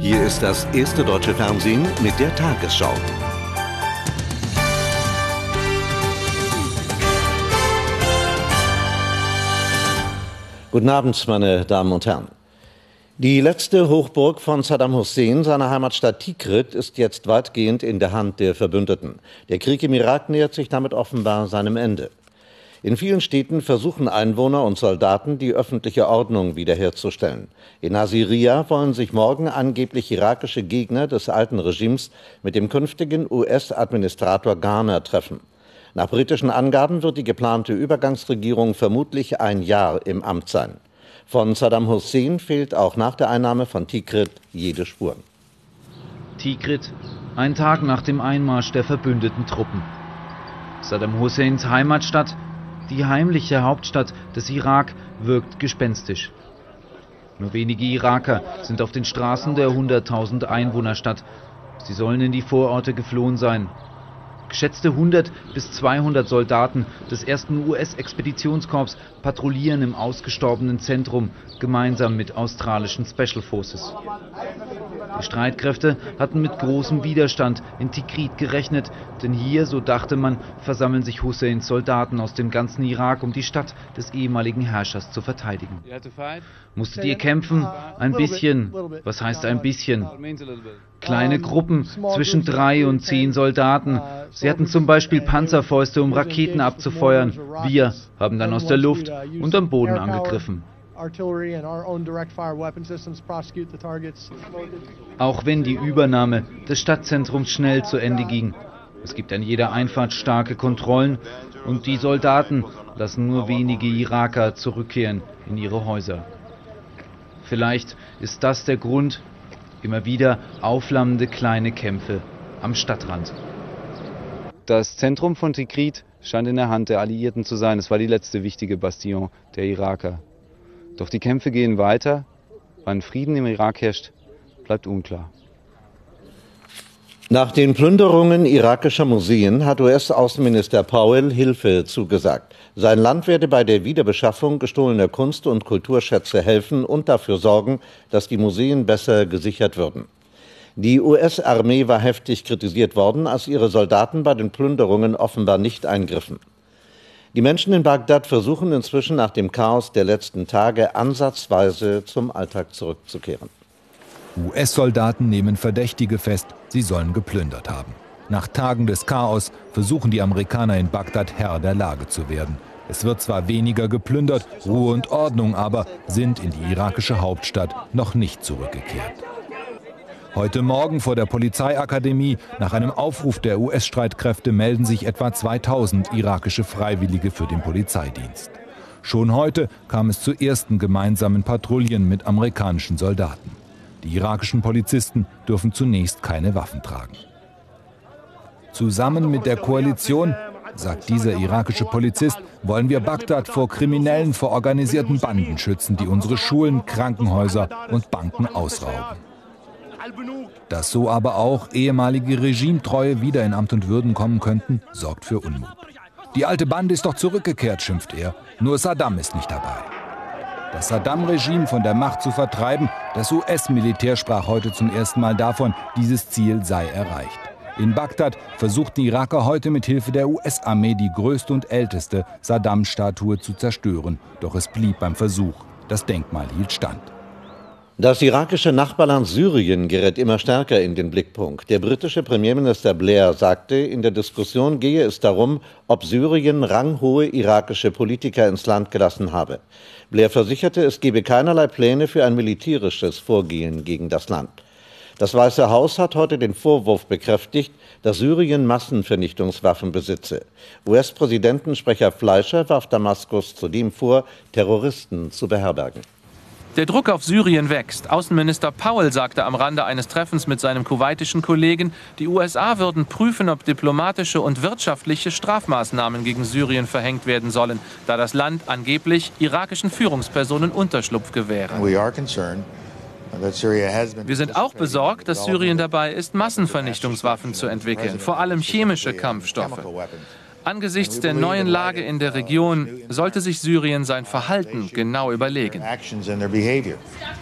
Hier ist das erste deutsche Fernsehen mit der Tagesschau. Guten Abend, meine Damen und Herren. Die letzte Hochburg von Saddam Hussein, seiner Heimatstadt Tikrit, ist jetzt weitgehend in der Hand der Verbündeten. Der Krieg im Irak nähert sich damit offenbar seinem Ende. In vielen Städten versuchen Einwohner und Soldaten, die öffentliche Ordnung wiederherzustellen. In Nasiria wollen sich morgen angeblich irakische Gegner des alten Regimes mit dem künftigen US-Administrator Garner treffen. Nach britischen Angaben wird die geplante Übergangsregierung vermutlich ein Jahr im Amt sein. Von Saddam Hussein fehlt auch nach der Einnahme von Tikrit jede Spur. Tikrit, ein Tag nach dem Einmarsch der verbündeten Truppen. Saddam Husseins Heimatstadt die heimliche Hauptstadt des Irak wirkt gespenstisch. Nur wenige Iraker sind auf den Straßen der 100.000 Einwohnerstadt. Sie sollen in die Vororte geflohen sein. Geschätzte 100 bis 200 Soldaten des ersten US-Expeditionskorps patrouillieren im ausgestorbenen Zentrum gemeinsam mit australischen Special Forces. Die Streitkräfte hatten mit großem Widerstand in Tikrit gerechnet, denn hier, so dachte man, versammeln sich Husseins Soldaten aus dem ganzen Irak, um die Stadt des ehemaligen Herrschers zu verteidigen. Musstet ihr kämpfen? Ein bisschen. Was heißt ein bisschen? Kleine Gruppen zwischen drei und zehn Soldaten. Sie hatten zum Beispiel Panzerfäuste, um Raketen abzufeuern. Wir haben dann aus der Luft und am Boden angegriffen. Auch wenn die Übernahme des Stadtzentrums schnell zu Ende ging. Es gibt an jeder Einfahrt starke Kontrollen und die Soldaten lassen nur wenige Iraker zurückkehren in ihre Häuser. Vielleicht ist das der Grund, immer wieder aufflammende kleine Kämpfe am Stadtrand. Das Zentrum von Tikrit scheint in der Hand der Alliierten zu sein. Es war die letzte wichtige Bastion der Iraker. Doch die Kämpfe gehen weiter. Wann Frieden im Irak herrscht, bleibt unklar. Nach den Plünderungen irakischer Museen hat US-Außenminister Powell Hilfe zugesagt. Sein Land werde bei der Wiederbeschaffung gestohlener Kunst- und Kulturschätze helfen und dafür sorgen, dass die Museen besser gesichert würden. Die US-Armee war heftig kritisiert worden, als ihre Soldaten bei den Plünderungen offenbar nicht eingriffen. Die Menschen in Bagdad versuchen inzwischen nach dem Chaos der letzten Tage ansatzweise zum Alltag zurückzukehren. US-Soldaten nehmen Verdächtige fest, sie sollen geplündert haben. Nach Tagen des Chaos versuchen die Amerikaner in Bagdad Herr der Lage zu werden. Es wird zwar weniger geplündert, Ruhe und Ordnung aber sind in die irakische Hauptstadt noch nicht zurückgekehrt. Heute Morgen vor der Polizeiakademie nach einem Aufruf der US-Streitkräfte melden sich etwa 2000 irakische Freiwillige für den Polizeidienst. Schon heute kam es zu ersten gemeinsamen Patrouillen mit amerikanischen Soldaten. Die irakischen Polizisten dürfen zunächst keine Waffen tragen. Zusammen mit der Koalition, sagt dieser irakische Polizist, wollen wir Bagdad vor Kriminellen, vor organisierten Banden schützen, die unsere Schulen, Krankenhäuser und Banken ausrauben. Dass so aber auch ehemalige Regimetreue wieder in Amt und Würden kommen könnten, sorgt für Unmut. Die alte Bande ist doch zurückgekehrt, schimpft er. Nur Saddam ist nicht dabei. Das Saddam-Regime von der Macht zu vertreiben, das US-Militär sprach heute zum ersten Mal davon, dieses Ziel sei erreicht. In Bagdad versuchten Iraker heute mit Hilfe der US-Armee die größte und älteste Saddam-Statue zu zerstören. Doch es blieb beim Versuch. Das Denkmal hielt stand. Das irakische Nachbarland Syrien gerät immer stärker in den Blickpunkt. Der britische Premierminister Blair sagte, in der Diskussion gehe es darum, ob Syrien ranghohe irakische Politiker ins Land gelassen habe. Blair versicherte, es gebe keinerlei Pläne für ein militärisches Vorgehen gegen das Land. Das Weiße Haus hat heute den Vorwurf bekräftigt, dass Syrien Massenvernichtungswaffen besitze. US-Präsidentensprecher Fleischer warf Damaskus zudem vor, Terroristen zu beherbergen. Der Druck auf Syrien wächst. Außenminister Powell sagte am Rande eines Treffens mit seinem kuwaitischen Kollegen, die USA würden prüfen, ob diplomatische und wirtschaftliche Strafmaßnahmen gegen Syrien verhängt werden sollen, da das Land angeblich irakischen Führungspersonen Unterschlupf gewähre. Wir sind auch besorgt, dass Syrien dabei ist, Massenvernichtungswaffen zu entwickeln, vor allem chemische Kampfstoffe. Angesichts der neuen Lage in der Region sollte sich Syrien sein Verhalten genau überlegen.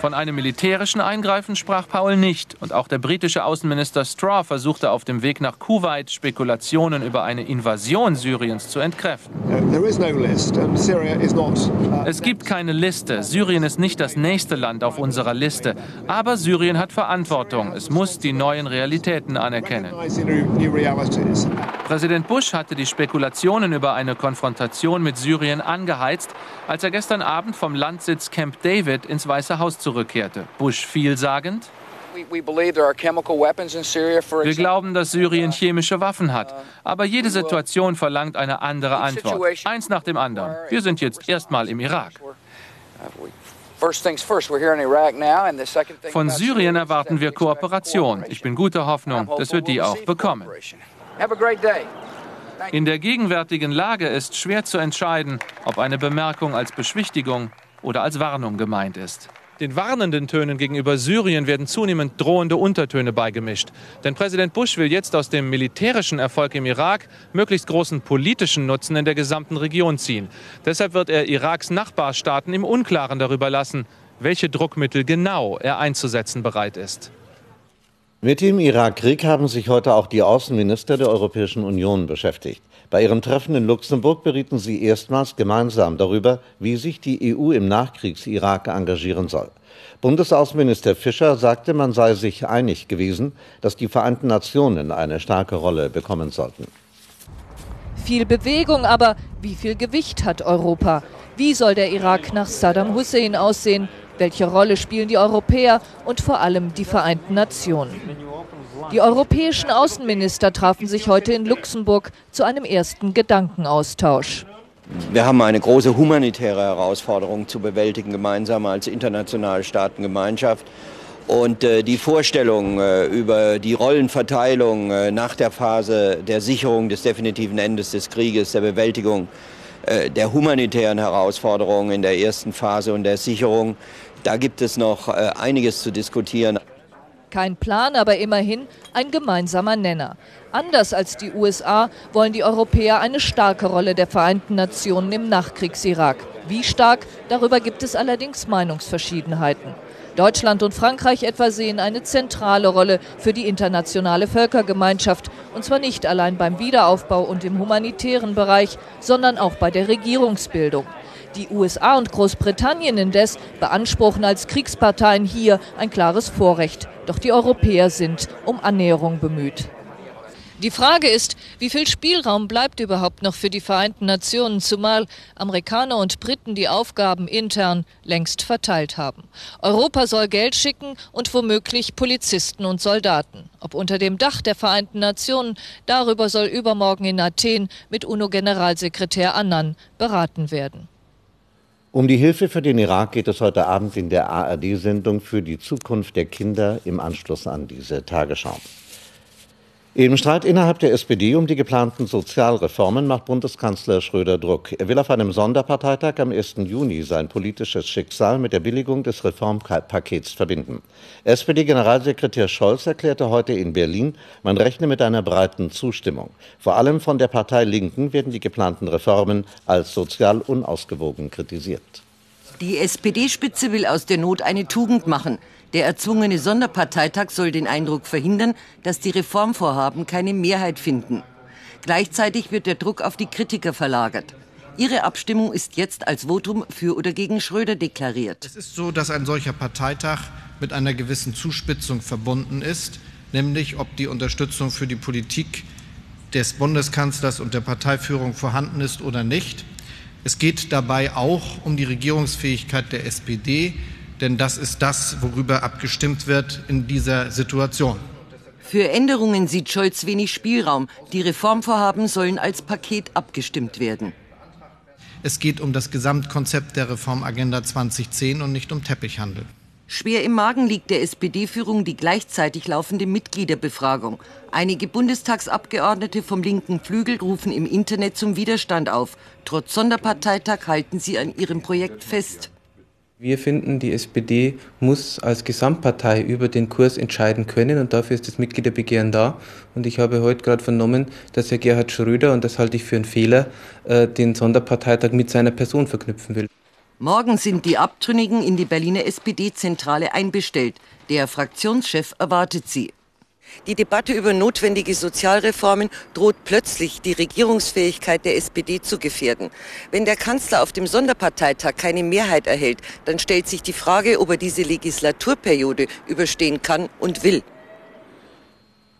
Von einem militärischen Eingreifen sprach Paul nicht. Und auch der britische Außenminister Straw versuchte auf dem Weg nach Kuwait Spekulationen über eine Invasion Syriens zu entkräften. Es gibt keine Liste. Syrien ist nicht das nächste Land auf unserer Liste. Aber Syrien hat Verantwortung. Es muss die neuen Realitäten anerkennen. Präsident Bush hatte die Spekulationen Spekulationen über eine Konfrontation mit Syrien angeheizt, als er gestern Abend vom Landsitz Camp David ins Weiße Haus zurückkehrte. Bush vielsagend. Wir glauben, dass Syrien chemische Waffen hat. Aber jede Situation verlangt eine andere Antwort. Eins nach dem anderen. Wir sind jetzt erstmal im Irak. Von Syrien erwarten wir Kooperation. Ich bin guter Hoffnung, dass wir die auch bekommen. In der gegenwärtigen Lage ist schwer zu entscheiden, ob eine Bemerkung als Beschwichtigung oder als Warnung gemeint ist. Den warnenden Tönen gegenüber Syrien werden zunehmend drohende Untertöne beigemischt. Denn Präsident Bush will jetzt aus dem militärischen Erfolg im Irak möglichst großen politischen Nutzen in der gesamten Region ziehen. Deshalb wird er Iraks Nachbarstaaten im Unklaren darüber lassen, welche Druckmittel genau er einzusetzen bereit ist. Mit dem Irakkrieg haben sich heute auch die Außenminister der Europäischen Union beschäftigt. Bei ihrem Treffen in Luxemburg berieten sie erstmals gemeinsam darüber, wie sich die EU im Nachkriegs-Irak engagieren soll. Bundesaußenminister Fischer sagte, man sei sich einig gewesen, dass die Vereinten Nationen eine starke Rolle bekommen sollten. Viel Bewegung, aber wie viel Gewicht hat Europa? Wie soll der Irak nach Saddam Hussein aussehen? Welche Rolle spielen die Europäer und vor allem die Vereinten Nationen? Die europäischen Außenminister trafen sich heute in Luxemburg zu einem ersten Gedankenaustausch. Wir haben eine große humanitäre Herausforderung zu bewältigen, gemeinsam als internationale Staatengemeinschaft. Und äh, die Vorstellung äh, über die Rollenverteilung äh, nach der Phase der Sicherung des definitiven Endes des Krieges, der Bewältigung der humanitären Herausforderungen in der ersten Phase und der Sicherung, da gibt es noch äh, einiges zu diskutieren. Kein Plan, aber immerhin ein gemeinsamer Nenner. Anders als die USA wollen die Europäer eine starke Rolle der Vereinten Nationen im Nachkriegs-Irak. Wie stark, darüber gibt es allerdings Meinungsverschiedenheiten. Deutschland und Frankreich etwa sehen eine zentrale Rolle für die internationale Völkergemeinschaft, und zwar nicht allein beim Wiederaufbau und im humanitären Bereich, sondern auch bei der Regierungsbildung. Die USA und Großbritannien indes beanspruchen als Kriegsparteien hier ein klares Vorrecht. Doch die Europäer sind um Annäherung bemüht. Die Frage ist, wie viel Spielraum bleibt überhaupt noch für die Vereinten Nationen, zumal Amerikaner und Briten die Aufgaben intern längst verteilt haben. Europa soll Geld schicken und womöglich Polizisten und Soldaten. Ob unter dem Dach der Vereinten Nationen, darüber soll übermorgen in Athen mit UNO-Generalsekretär Annan beraten werden. Um die Hilfe für den Irak geht es heute Abend in der ARD-Sendung für die Zukunft der Kinder im Anschluss an diese Tagesschau. Im Streit innerhalb der SPD um die geplanten Sozialreformen macht Bundeskanzler Schröder Druck. Er will auf einem Sonderparteitag am 1. Juni sein politisches Schicksal mit der Billigung des Reformpakets verbinden. SPD-Generalsekretär Scholz erklärte heute in Berlin, man rechne mit einer breiten Zustimmung. Vor allem von der Partei Linken werden die geplanten Reformen als sozial unausgewogen kritisiert. Die SPD-Spitze will aus der Not eine Tugend machen. Der erzwungene Sonderparteitag soll den Eindruck verhindern, dass die Reformvorhaben keine Mehrheit finden. Gleichzeitig wird der Druck auf die Kritiker verlagert. Ihre Abstimmung ist jetzt als Votum für oder gegen Schröder deklariert. Es ist so, dass ein solcher Parteitag mit einer gewissen Zuspitzung verbunden ist, nämlich ob die Unterstützung für die Politik des Bundeskanzlers und der Parteiführung vorhanden ist oder nicht. Es geht dabei auch um die Regierungsfähigkeit der SPD, denn das ist das, worüber abgestimmt wird in dieser Situation. Für Änderungen sieht Scholz wenig Spielraum. Die Reformvorhaben sollen als Paket abgestimmt werden. Es geht um das Gesamtkonzept der Reformagenda 2010 und nicht um Teppichhandel. Schwer im Magen liegt der SPD-Führung die gleichzeitig laufende Mitgliederbefragung. Einige Bundestagsabgeordnete vom linken Flügel rufen im Internet zum Widerstand auf. Trotz Sonderparteitag halten sie an ihrem Projekt fest. Wir finden, die SPD muss als Gesamtpartei über den Kurs entscheiden können und dafür ist das Mitgliederbegehren da. Und ich habe heute gerade vernommen, dass Herr Gerhard Schröder, und das halte ich für einen Fehler, äh, den Sonderparteitag mit seiner Person verknüpfen will. Morgen sind die Abtrünnigen in die Berliner SPD-Zentrale einbestellt. Der Fraktionschef erwartet sie. Die Debatte über notwendige Sozialreformen droht plötzlich die Regierungsfähigkeit der SPD zu gefährden. Wenn der Kanzler auf dem Sonderparteitag keine Mehrheit erhält, dann stellt sich die Frage, ob er diese Legislaturperiode überstehen kann und will.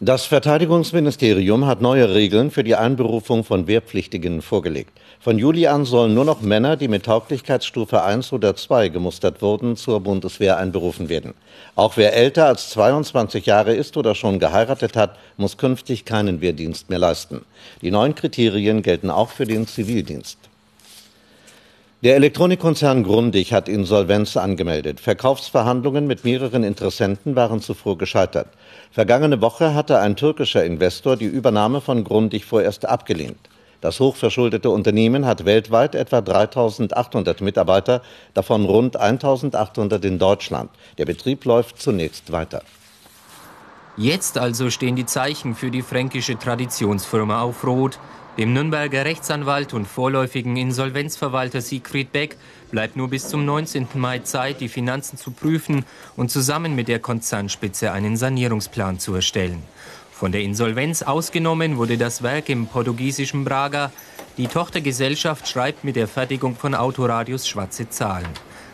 Das Verteidigungsministerium hat neue Regeln für die Einberufung von Wehrpflichtigen vorgelegt. Von Juli an sollen nur noch Männer, die mit Tauglichkeitsstufe 1 oder 2 gemustert wurden, zur Bundeswehr einberufen werden. Auch wer älter als 22 Jahre ist oder schon geheiratet hat, muss künftig keinen Wehrdienst mehr leisten. Die neuen Kriterien gelten auch für den Zivildienst. Der Elektronikkonzern Grundig hat Insolvenz angemeldet. Verkaufsverhandlungen mit mehreren Interessenten waren zuvor gescheitert. Vergangene Woche hatte ein türkischer Investor die Übernahme von Grundig vorerst abgelehnt. Das hochverschuldete Unternehmen hat weltweit etwa 3800 Mitarbeiter, davon rund 1800 in Deutschland. Der Betrieb läuft zunächst weiter. Jetzt also stehen die Zeichen für die fränkische Traditionsfirma auf Rot. Dem Nürnberger Rechtsanwalt und vorläufigen Insolvenzverwalter Siegfried Beck bleibt nur bis zum 19. Mai Zeit, die Finanzen zu prüfen und zusammen mit der Konzernspitze einen Sanierungsplan zu erstellen. Von der Insolvenz ausgenommen wurde das Werk im portugiesischen Braga. Die Tochtergesellschaft schreibt mit der Fertigung von Autoradios schwarze Zahlen.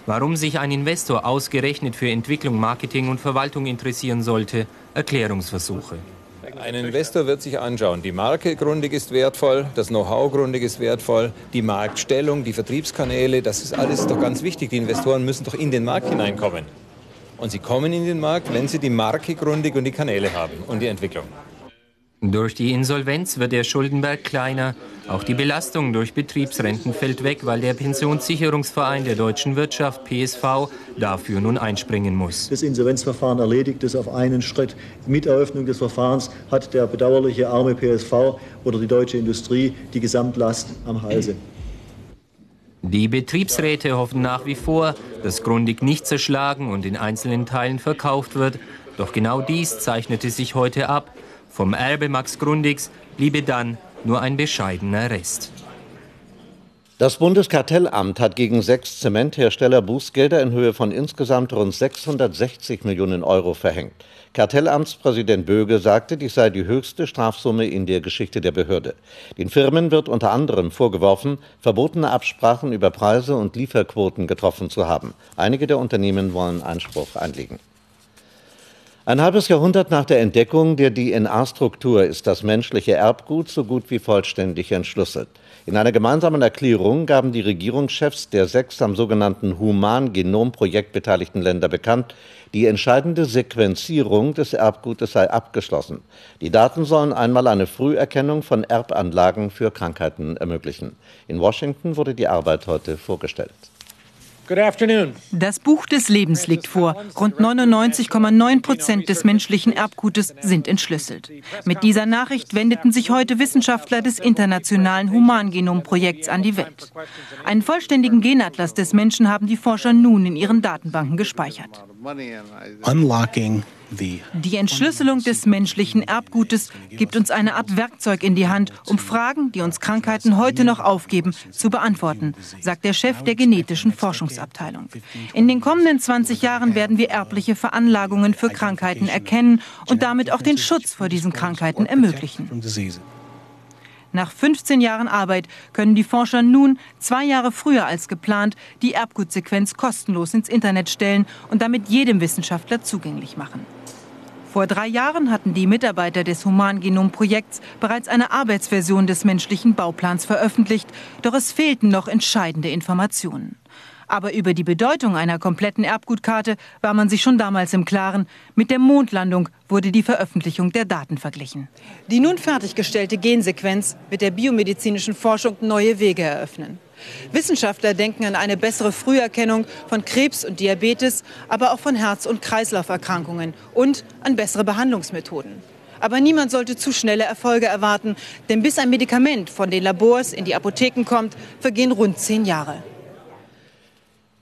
Warum sich ein Investor ausgerechnet für Entwicklung, Marketing und Verwaltung interessieren sollte, Erklärungsversuche. Ein Investor wird sich anschauen, die Marke Grundig ist wertvoll, das Know-how Grundig ist wertvoll, die Marktstellung, die Vertriebskanäle, das ist alles doch ganz wichtig. Die Investoren müssen doch in den Markt hineinkommen. Und sie kommen in den Markt, wenn sie die Marke Grundig und die Kanäle haben und die Entwicklung. Durch die Insolvenz wird der Schuldenberg kleiner. Auch die Belastung durch Betriebsrenten fällt weg, weil der Pensionssicherungsverein der deutschen Wirtschaft PSV dafür nun einspringen muss. Das Insolvenzverfahren erledigt es auf einen Schritt. Mit Eröffnung des Verfahrens hat der bedauerliche arme PSV oder die deutsche Industrie die Gesamtlast am Halse. Die Betriebsräte hoffen nach wie vor, dass Grundig nicht zerschlagen und in einzelnen Teilen verkauft wird. Doch genau dies zeichnete sich heute ab. Vom Erbe Max Grundigs bliebe dann nur ein bescheidener Rest. Das Bundeskartellamt hat gegen sechs Zementhersteller Bußgelder in Höhe von insgesamt rund 660 Millionen Euro verhängt. Kartellamtspräsident Böge sagte, dies sei die höchste Strafsumme in der Geschichte der Behörde. Den Firmen wird unter anderem vorgeworfen, verbotene Absprachen über Preise und Lieferquoten getroffen zu haben. Einige der Unternehmen wollen Einspruch einlegen. Ein halbes Jahrhundert nach der Entdeckung der DNA-Struktur ist das menschliche Erbgut so gut wie vollständig entschlüsselt. In einer gemeinsamen Erklärung gaben die Regierungschefs der sechs am sogenannten Human-Genom-Projekt beteiligten Länder bekannt, die entscheidende Sequenzierung des Erbgutes sei abgeschlossen. Die Daten sollen einmal eine Früherkennung von Erbanlagen für Krankheiten ermöglichen. In Washington wurde die Arbeit heute vorgestellt. Das Buch des Lebens liegt vor. Rund 99,9 Prozent des menschlichen Erbgutes sind entschlüsselt. Mit dieser Nachricht wendeten sich heute Wissenschaftler des internationalen Humangenomprojekts an die Welt. Einen vollständigen Genatlas des Menschen haben die Forscher nun in ihren Datenbanken gespeichert. Unlocking die Entschlüsselung des menschlichen Erbgutes gibt uns eine Art Werkzeug in die Hand, um Fragen, die uns Krankheiten heute noch aufgeben, zu beantworten, sagt der Chef der genetischen Forschungsabteilung. In den kommenden 20 Jahren werden wir erbliche Veranlagungen für Krankheiten erkennen und damit auch den Schutz vor diesen Krankheiten ermöglichen. Nach 15 Jahren Arbeit können die Forscher nun, zwei Jahre früher als geplant, die Erbgutsequenz kostenlos ins Internet stellen und damit jedem Wissenschaftler zugänglich machen. Vor drei Jahren hatten die Mitarbeiter des Humangenom-Projekts bereits eine Arbeitsversion des menschlichen Bauplans veröffentlicht, doch es fehlten noch entscheidende Informationen. Aber über die Bedeutung einer kompletten Erbgutkarte war man sich schon damals im Klaren. Mit der Mondlandung wurde die Veröffentlichung der Daten verglichen. Die nun fertiggestellte Gensequenz wird der biomedizinischen Forschung neue Wege eröffnen. Wissenschaftler denken an eine bessere Früherkennung von Krebs und Diabetes, aber auch von Herz- und Kreislauferkrankungen und an bessere Behandlungsmethoden. Aber niemand sollte zu schnelle Erfolge erwarten, denn bis ein Medikament von den Labors in die Apotheken kommt, vergehen rund zehn Jahre.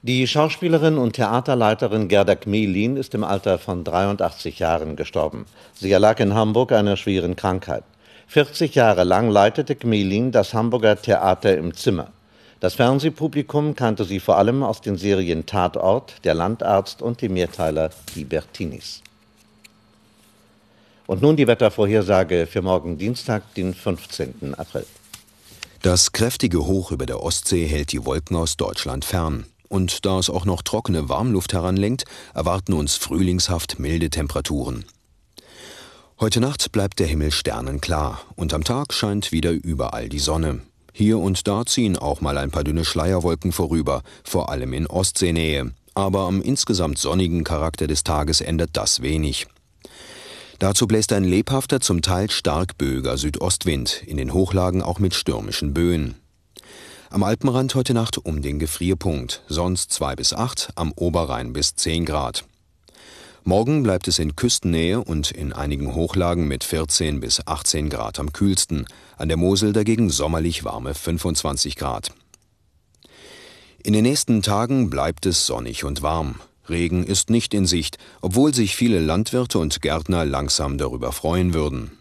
Die Schauspielerin und Theaterleiterin Gerda Kmelin ist im Alter von 83 Jahren gestorben. Sie erlag in Hamburg einer schweren Krankheit. 40 Jahre lang leitete Kmelin das Hamburger Theater im Zimmer. Das Fernsehpublikum kannte sie vor allem aus den Serien Tatort, Der Landarzt und dem Mehrteiler Die Bertinis. Und nun die Wettervorhersage für morgen Dienstag, den 15. April. Das kräftige Hoch über der Ostsee hält die Wolken aus Deutschland fern. Und da es auch noch trockene Warmluft heranlenkt, erwarten uns frühlingshaft milde Temperaturen. Heute Nacht bleibt der Himmel sternenklar und am Tag scheint wieder überall die Sonne. Hier und da ziehen auch mal ein paar dünne Schleierwolken vorüber, vor allem in Ostseenähe. Aber am insgesamt sonnigen Charakter des Tages ändert das wenig. Dazu bläst ein lebhafter, zum Teil stark böiger Südostwind, in den Hochlagen auch mit stürmischen Böen. Am Alpenrand heute Nacht um den Gefrierpunkt, sonst 2 bis 8, am Oberrhein bis 10 Grad. Morgen bleibt es in Küstennähe und in einigen Hochlagen mit 14 bis 18 Grad am kühlsten, an der Mosel dagegen sommerlich warme 25 Grad. In den nächsten Tagen bleibt es sonnig und warm. Regen ist nicht in Sicht, obwohl sich viele Landwirte und Gärtner langsam darüber freuen würden.